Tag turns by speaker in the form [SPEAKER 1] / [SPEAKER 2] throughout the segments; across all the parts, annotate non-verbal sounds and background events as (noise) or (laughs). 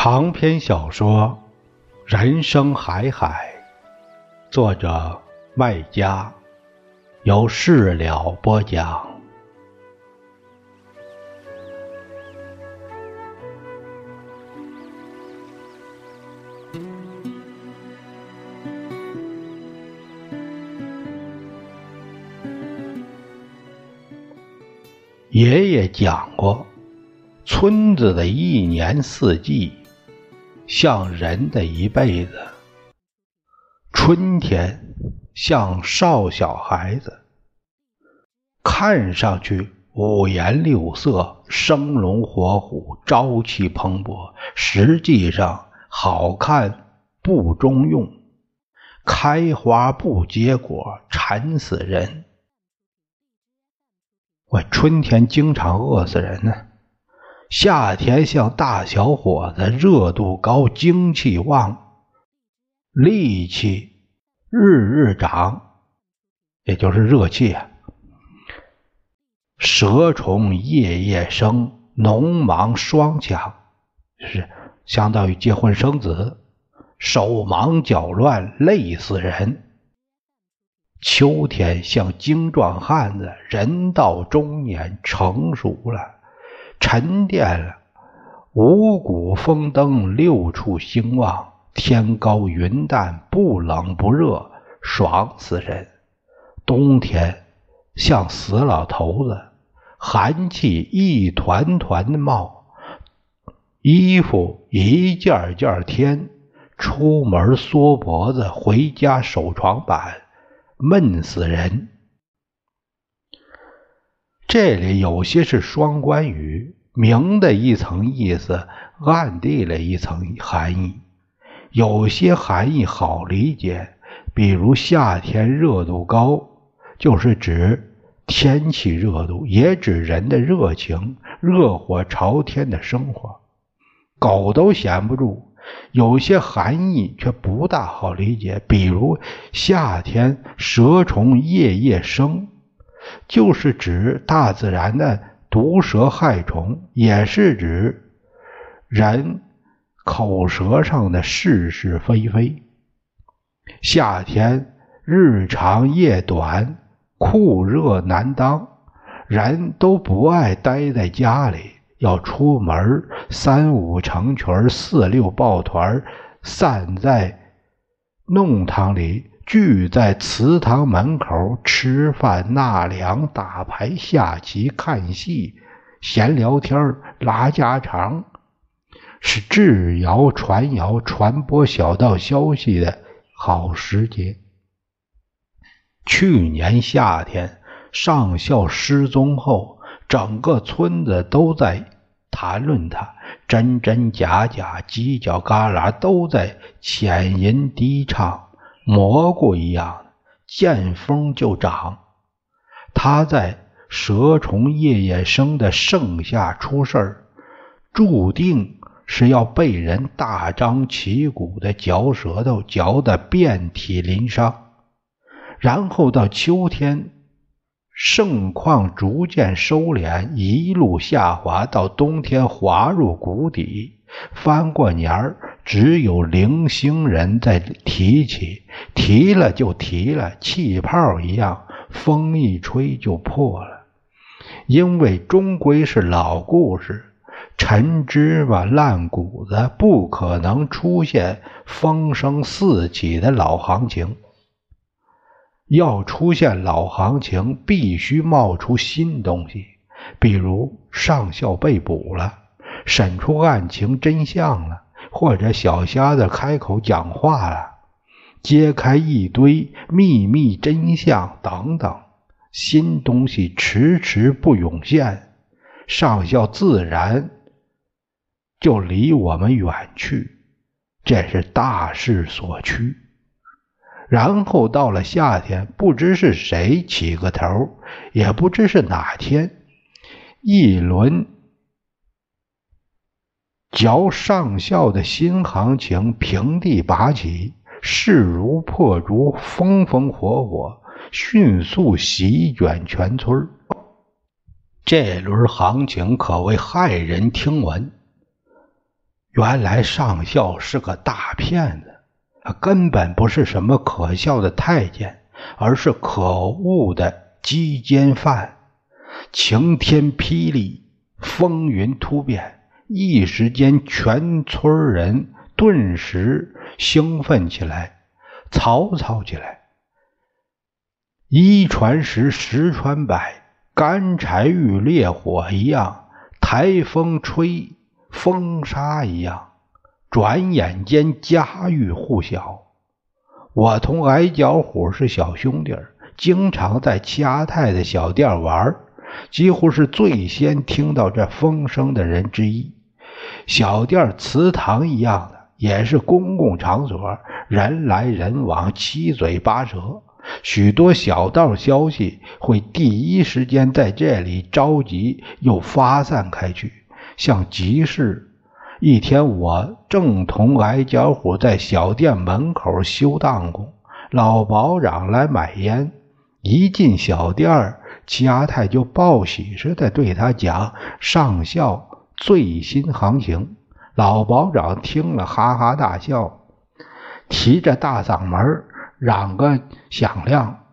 [SPEAKER 1] 长篇小说《人生海海》，作者麦家，由事了播讲。爷爷讲过，村子的一年四季。像人的一辈子，春天像少小孩子，看上去五颜六色、生龙活虎、朝气蓬勃，实际上好看不中用，开花不结果，馋死人。我春天经常饿死人呢。夏天像大小伙子，热度高，精气旺，力气日日长，也就是热气啊。蛇虫夜夜生，农忙双抢，是相当于结婚生子，手忙脚乱，累死人。秋天像精壮汉子，人到中年，成熟了。沉淀了，五谷丰登，六畜兴旺，天高云淡，不冷不热，爽死人。冬天像死老头子，寒气一团团的冒，衣服一件件添，出门缩脖子，回家守床板，闷死人。这里有些是双关语，明的一层意思，暗地里一层含义。有些含义好理解，比如夏天热度高，就是指天气热度，也指人的热情，热火朝天的生活，狗都闲不住。有些含义却不大好理解，比如夏天蛇虫夜夜生。就是指大自然的毒蛇害虫，也是指人口舌上的是是非非。夏天日长夜短，酷热难当，人都不爱待在家里，要出门，三五成群，四六抱团，散在弄堂里。聚在祠堂门口吃饭、纳凉、打牌、下棋、看戏、闲聊天、拉家常，是制谣传谣、传播小道消息的好时节。去年夏天，上校失踪后，整个村子都在谈论他，真真假假，犄角旮旯都在浅吟低唱。蘑菇一样，见风就长。它在蛇虫夜夜生的盛夏出事儿，注定是要被人大张旗鼓的嚼舌头，嚼得遍体鳞伤。然后到秋天，盛况逐渐收敛，一路下滑，到冬天滑入谷底。翻过年儿。只有零星人在提起，提了就提了，气泡一样，风一吹就破了。因为终归是老故事，陈芝麻烂谷子，不可能出现风声四起的老行情。要出现老行情，必须冒出新东西，比如上校被捕了，审出案情真相了。或者小瞎子开口讲话了，揭开一堆秘密真相等等，新东西迟迟不涌现，上校自然就离我们远去，这是大势所趋。然后到了夏天，不知是谁起个头，也不知是哪天，一轮。嚼上校的新行情平地拔起，势如破竹，风风火火，迅速席卷全村。这轮行情可谓骇人听闻。原来上校是个大骗子，根本不是什么可笑的太监，而是可恶的鸡奸犯。晴天霹雳，风云突变，一时间，全村人顿时兴奋起来，嘈嘈起来。一传十，十传百，干柴遇烈火一样，台风吹风沙一样，转眼间家喻户晓。我同矮脚虎是小兄弟，经常在齐阿泰的小店玩，几乎是最先听到这风声的人之一。小店祠堂一样的，也是公共场所，人来人往，七嘴八舌。许多小道消息会第一时间在这里召集，又发散开去，像集市。一天，我正同矮脚虎在小店门口修当工，老保长来买烟。一进小店，齐阿泰就报喜似的对他讲上校最新行情。老保长听了，哈哈大笑，提着大嗓门嚷个响亮，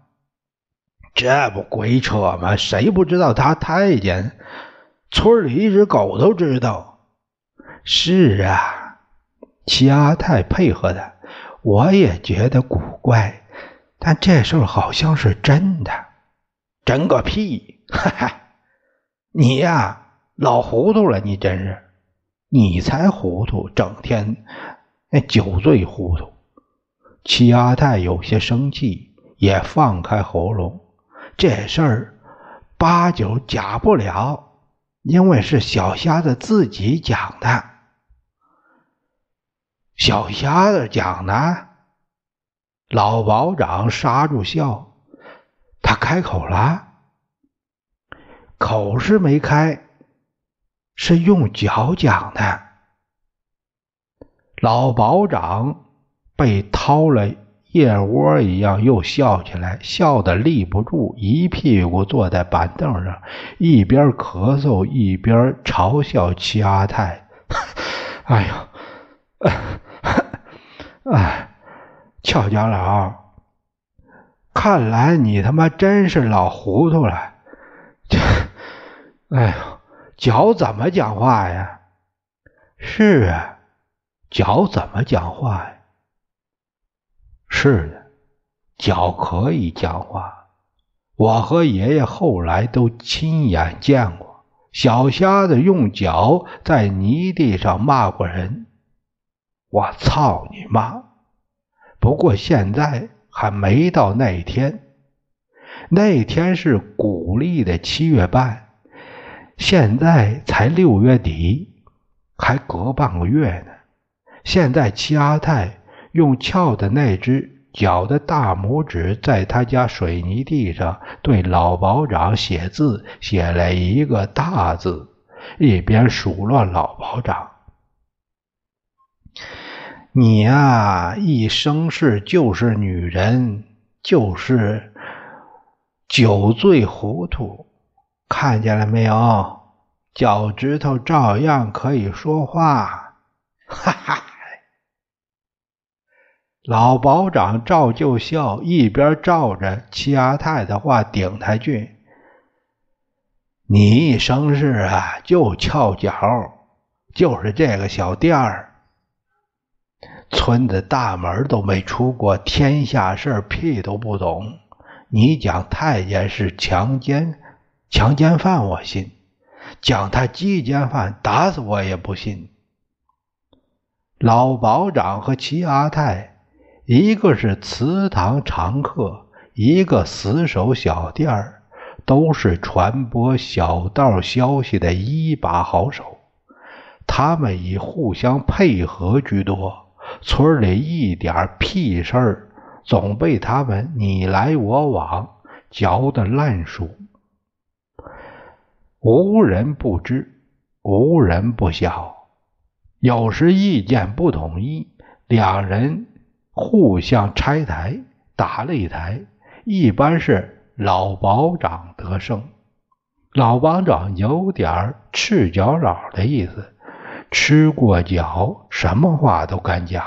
[SPEAKER 1] 这不鬼扯吗？谁不知道他太监？村里一只狗都知道。是啊，齐阿泰配合的，我也觉得古怪，但这事儿好像是真的。真个屁！(laughs) 哈哈，你呀，老糊涂了，你真是，你才糊涂，整天那酒醉糊涂。齐阿泰有些生气，也放开喉咙。这事儿八九假不了，因为是小瞎子自己讲的。小瞎子讲的，老保长刹住笑，他开口了，口是没开，是用脚讲的。老保长。被掏了腋窝一样，又笑起来，笑得立不住，一屁股坐在板凳上，一边咳嗽一边嘲笑齐阿泰：“ (laughs) 哎呦，(laughs) 哎，俏家老，看来你他妈真是老糊涂了。这，(laughs) 哎呦，脚怎么讲话呀？是啊，脚怎么讲话呀？”是的，脚可以讲话。我和爷爷后来都亲眼见过小瞎子用脚在泥地上骂过人。我操你妈！不过现在还没到那一天，那天是古历的七月半，现在才六月底，还隔半个月呢。现在齐阿泰。用翘的那只脚的大拇指，在他家水泥地上对老保长写字，写了一个大字，一边数落老保长：“你呀，一生是就是女人，就是酒醉糊涂，看见了没有？脚趾头照样可以说话。”哈哈。老保长照旧笑，一边照着齐阿泰的话顶他句：“你一生事啊，就翘脚，就是这个小店儿，村子大门都没出过，天下事屁都不懂。你讲太监是强奸，强奸犯我信；讲他鸡奸犯，打死我也不信。”老保长和齐阿泰。一个是祠堂常客，一个死守小店儿，都是传播小道消息的一把好手。他们以互相配合居多，村里一点屁事儿总被他们你来我往，嚼得烂熟，无人不知，无人不晓。有时意见不统一，两人。互相拆台，打擂台，一般是老保长得胜。老保长有点赤脚佬的意思，吃过脚，什么话都敢讲，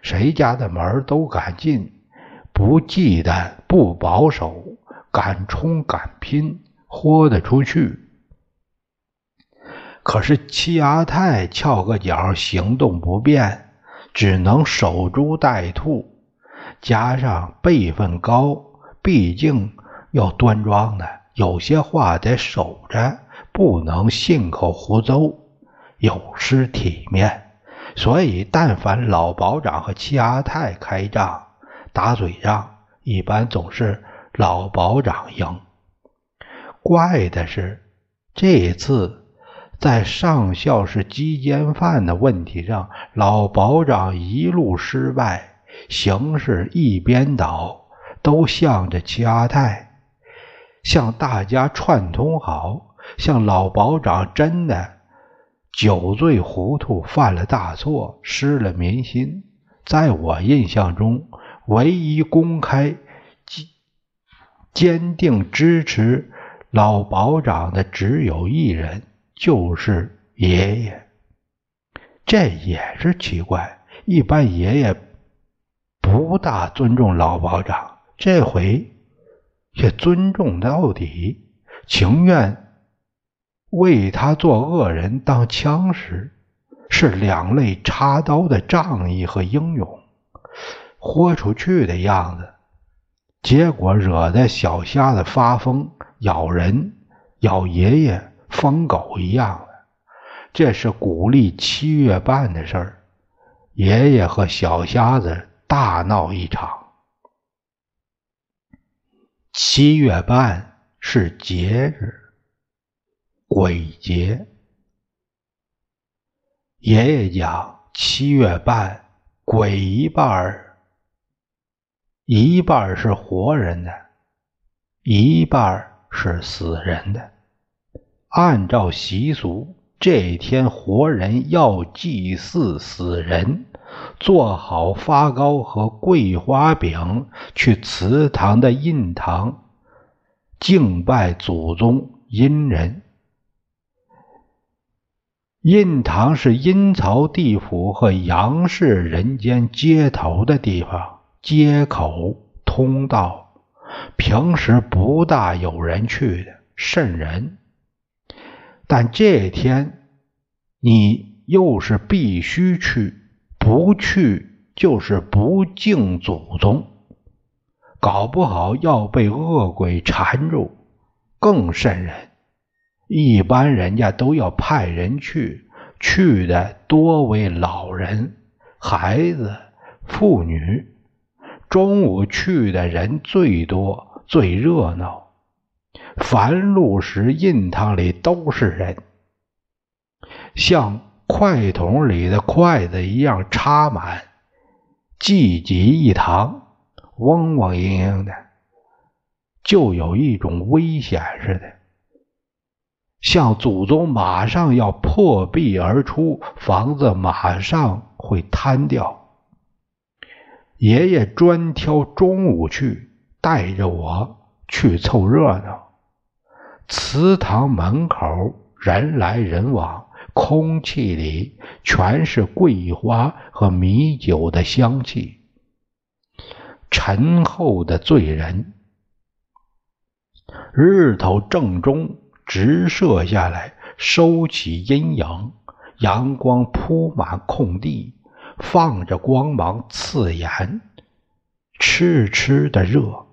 [SPEAKER 1] 谁家的门都敢进，不忌惮，不保守，敢冲敢拼，豁得出去。可是七阿太翘个脚，行动不便，只能守株待兔。加上辈分高，毕竟要端庄的，有些话得守着，不能信口胡诌，有失体面。所以，但凡老保长和七阿太开仗、打嘴仗，一般总是老保长赢。怪的是，这次。在上校是鸡奸犯的问题上，老保长一路失败，形势一边倒，都向着齐阿泰，向大家串通好，向老保长真的酒醉糊涂，犯了大错，失了民心。在我印象中，唯一公开坚坚定支持老保长的只有一人。就是爷爷，这也是奇怪。一般爷爷不大尊重老保长，这回也尊重到底，情愿为他做恶人当枪使，是两肋插刀的仗义和英勇，豁出去的样子。结果惹得小瞎子发疯，咬人，咬爷爷。疯狗一样的，这是鼓励七月半的事儿。爷爷和小瞎子大闹一场。七月半是节日，鬼节。爷爷讲，七月半鬼一半儿，一半是活人的，一半是死人的。按照习俗，这天活人要祭祀死人，做好发糕和桂花饼，去祠堂的印堂敬拜祖宗阴人。印堂是阴曹地府和阳世人间接头的地方，接口通道，平时不大有人去的，瘆人。但这天，你又是必须去，不去就是不敬祖宗，搞不好要被恶鬼缠住，更瘆人。一般人家都要派人去，去的多为老人、孩子、妇女。中午去的人最多，最热闹。凡路时，印堂里都是人，像筷筒里的筷子一样插满，聚集一堂，嗡嗡嘤嘤的，就有一种危险似的，像祖宗马上要破壁而出，房子马上会瘫掉。爷爷专挑中午去，带着我去凑热闹。祠堂门口人来人往，空气里全是桂花和米酒的香气。沉厚的醉人，日头正中直射下来，收起阴影，阳光铺满空地，放着光芒刺眼，痴痴的热。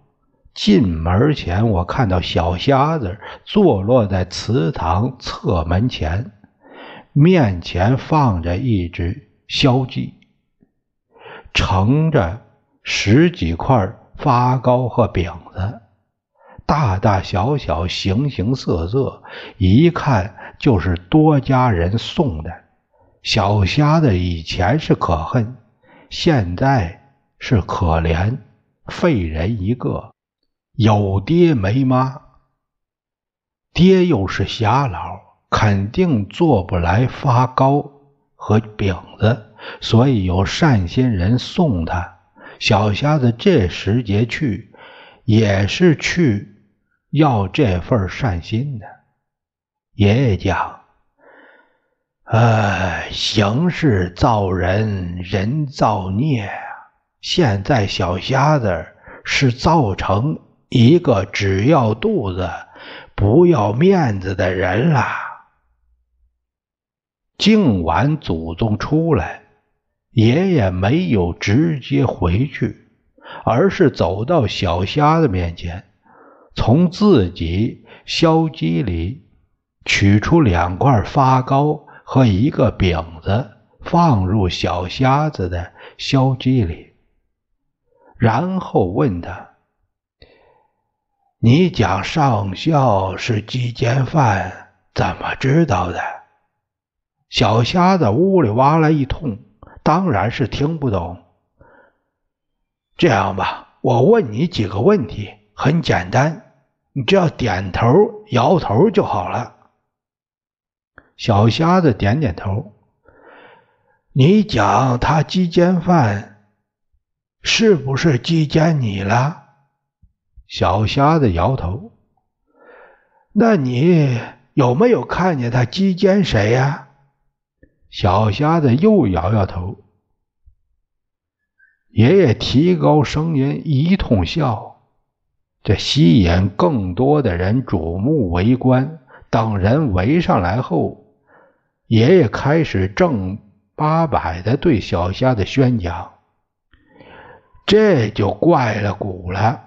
[SPEAKER 1] 进门前，我看到小瞎子坐落在祠堂侧门前，面前放着一只烧鸡，盛着十几块发糕和饼子，大大小小、形形色色，一看就是多家人送的。小瞎子以前是可恨，现在是可怜，废人一个。有爹没妈，爹又是瞎老，肯定做不来发糕和饼子，所以有善心人送他。小瞎子这时节去，也是去要这份善心的。爷爷讲：“哎，形势造人，人造孽啊。现在小瞎子是造成一个只要肚子不要面子的人了。敬完祖宗出来，爷爷没有直接回去，而是走到小瞎子面前，从自己削鸡里取出两块发糕。和一个饼子放入小瞎子的削鸡里，然后问他：“你讲上校是鸡奸犯，怎么知道的？”小瞎子呜里哇啦一通，当然是听不懂。这样吧，我问你几个问题，很简单，你只要点头摇头就好了。小瞎子点点头。你讲他鸡奸犯，是不是鸡奸你了？小瞎子摇头。那你有没有看见他鸡奸谁呀？小瞎子又摇摇头。爷爷提高声音一通笑，这吸引更多的人瞩目围观。等人围上来后。爷爷开始正八百的对小瞎子宣讲，这就怪了古了。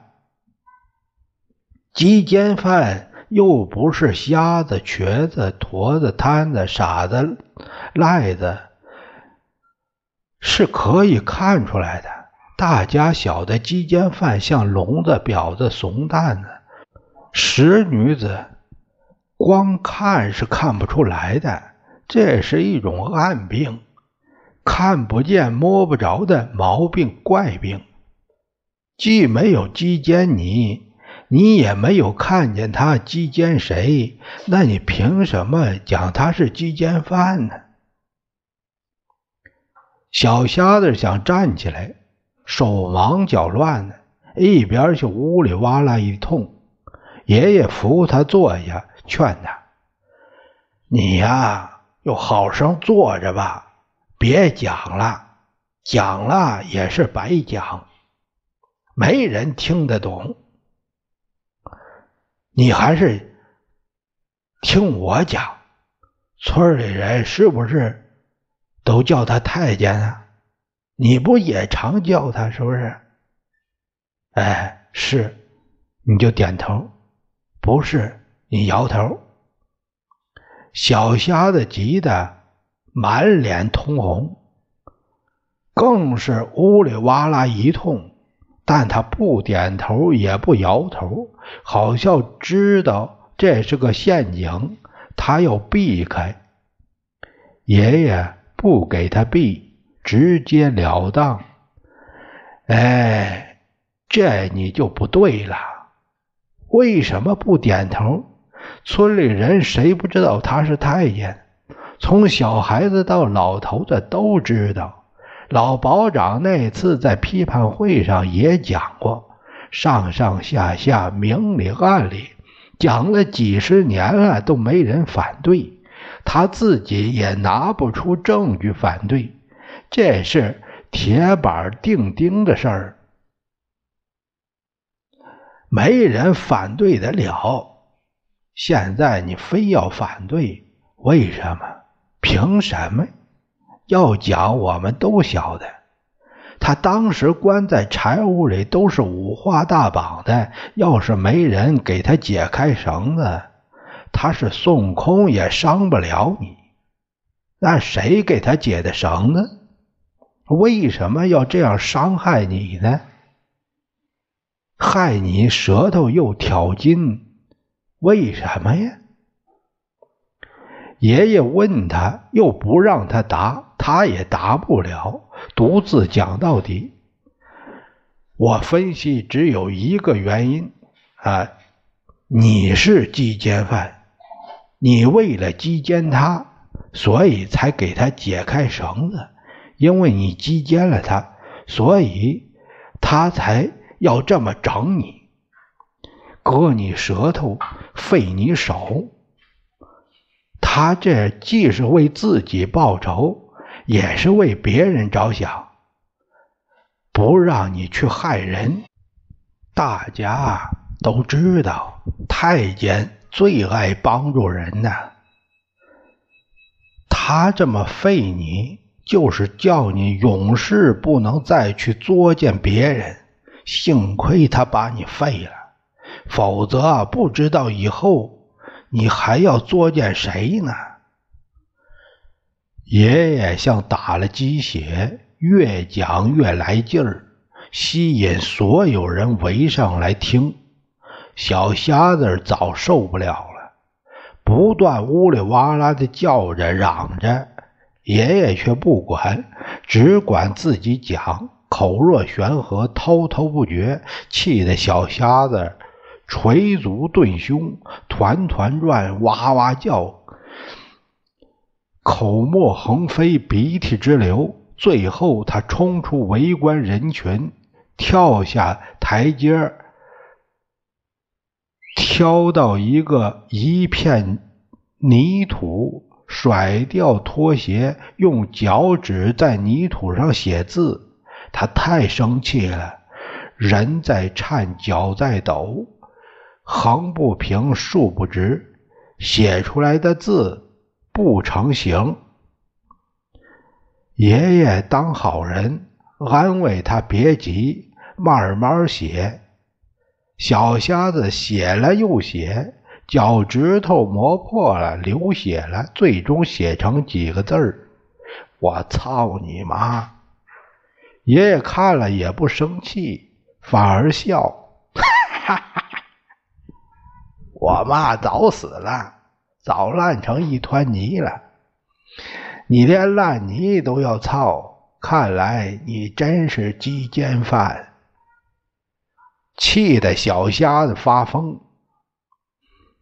[SPEAKER 1] 鸡奸犯又不是瞎子、瘸子、驼子、瘫子、傻子、赖子，是可以看出来的。大家晓得，鸡奸犯像聋子、婊子、怂蛋子、石女子，光看是看不出来的。这是一种暗病，看不见摸不着的毛病怪病。既没有鸡奸你，你也没有看见他击奸谁，那你凭什么讲他是鸡奸犯呢？小瞎子想站起来，手忙脚乱的，一边去屋里哇啦一通。爷爷扶他坐下，劝他：“你呀。”就好生坐着吧，别讲了，讲了也是白讲，没人听得懂。你还是听我讲，村里人是不是都叫他太监啊？你不也常叫他是不是？哎，是，你就点头；不是，你摇头。小瞎子急得满脸通红，更是呜里哇啦一通，但他不点头也不摇头，好像知道这是个陷阱，他要避开。爷爷不给他避，直截了当。哎，这你就不对了，为什么不点头？村里人谁不知道他是太监？从小孩子到老头子都知道。老保长那次在批判会上也讲过，上上下下明里暗里讲了几十年了，都没人反对，他自己也拿不出证据反对，这是铁板钉钉的事儿，没人反对得了。现在你非要反对，为什么？凭什么？要讲，我们都晓得，他当时关在柴屋里都是五花大绑的，要是没人给他解开绳子，他是孙悟空也伤不了你。那谁给他解的绳子？为什么要这样伤害你呢？害你舌头又挑筋。为什么呀？爷爷问他，又不让他答，他也答不了，独自讲到底。我分析只有一个原因啊，你是鸡奸犯，你为了鸡奸他，所以才给他解开绳子，因为你鸡奸了他，所以他才要这么整你。割你舌头，废你手，他这既是为自己报仇，也是为别人着想，不让你去害人。大家都知道，太监最爱帮助人呢。他这么废你，就是叫你永世不能再去作践别人。幸亏他把你废了，否则不知道以后你还要作践谁呢？爷爷像打了鸡血，越讲越来劲儿，吸引所有人围上来听。小瞎子早受不了了，不断呜里哇啦的叫着嚷着，爷爷却不管，只管自己讲。口若悬河，滔滔不绝，气得小瞎子捶足顿胸，团团转，哇哇叫，口沫横飞，鼻涕直流。最后，他冲出围观人群，跳下台阶挑到一个一片泥土，甩掉拖鞋，用脚趾在泥土上写字。他太生气了，人在颤，脚在抖，横不平，竖不直，写出来的字不成形。爷爷当好人，安慰他别急，慢慢写。小瞎子写了又写，脚趾头磨破了，流血了，最终写成几个字儿：“我操你妈！”爷爷看了也不生气，反而笑：“哈哈哈，我妈早死了，早烂成一团泥了。你连烂泥都要操，看来你真是鸡奸犯。”气得小瞎子发疯，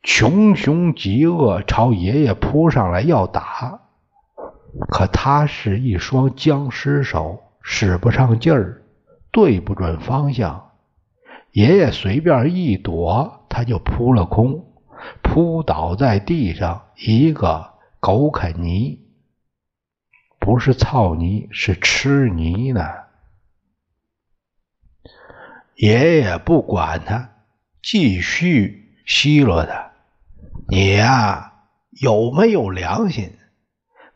[SPEAKER 1] 穷凶极恶，朝爷爷扑上来要打。可他是一双僵尸手。使不上劲儿，对不准方向，爷爷随便一躲，他就扑了空，扑倒在地上，一个狗啃泥，不是操泥，是吃泥呢。爷爷不管他，继续奚落他：“你呀，有没有良心？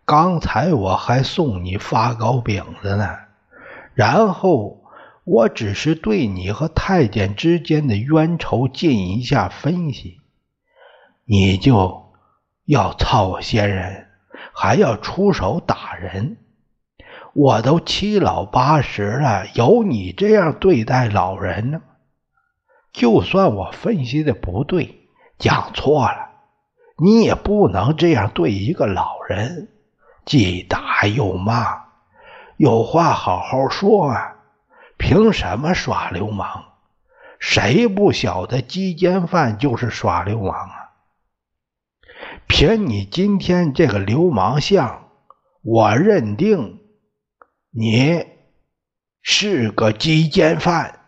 [SPEAKER 1] 刚才我还送你发糕饼子呢。”然后，我只是对你和太监之间的冤仇进一下分析，你就要操先人，还要出手打人。我都七老八十了，有你这样对待老人呢？就算我分析的不对，讲错了，你也不能这样对一个老人，既打又骂。有话好好说啊！凭什么耍流氓？谁不晓得鸡奸犯就是耍流氓啊？凭你今天这个流氓相，我认定你是个鸡奸犯。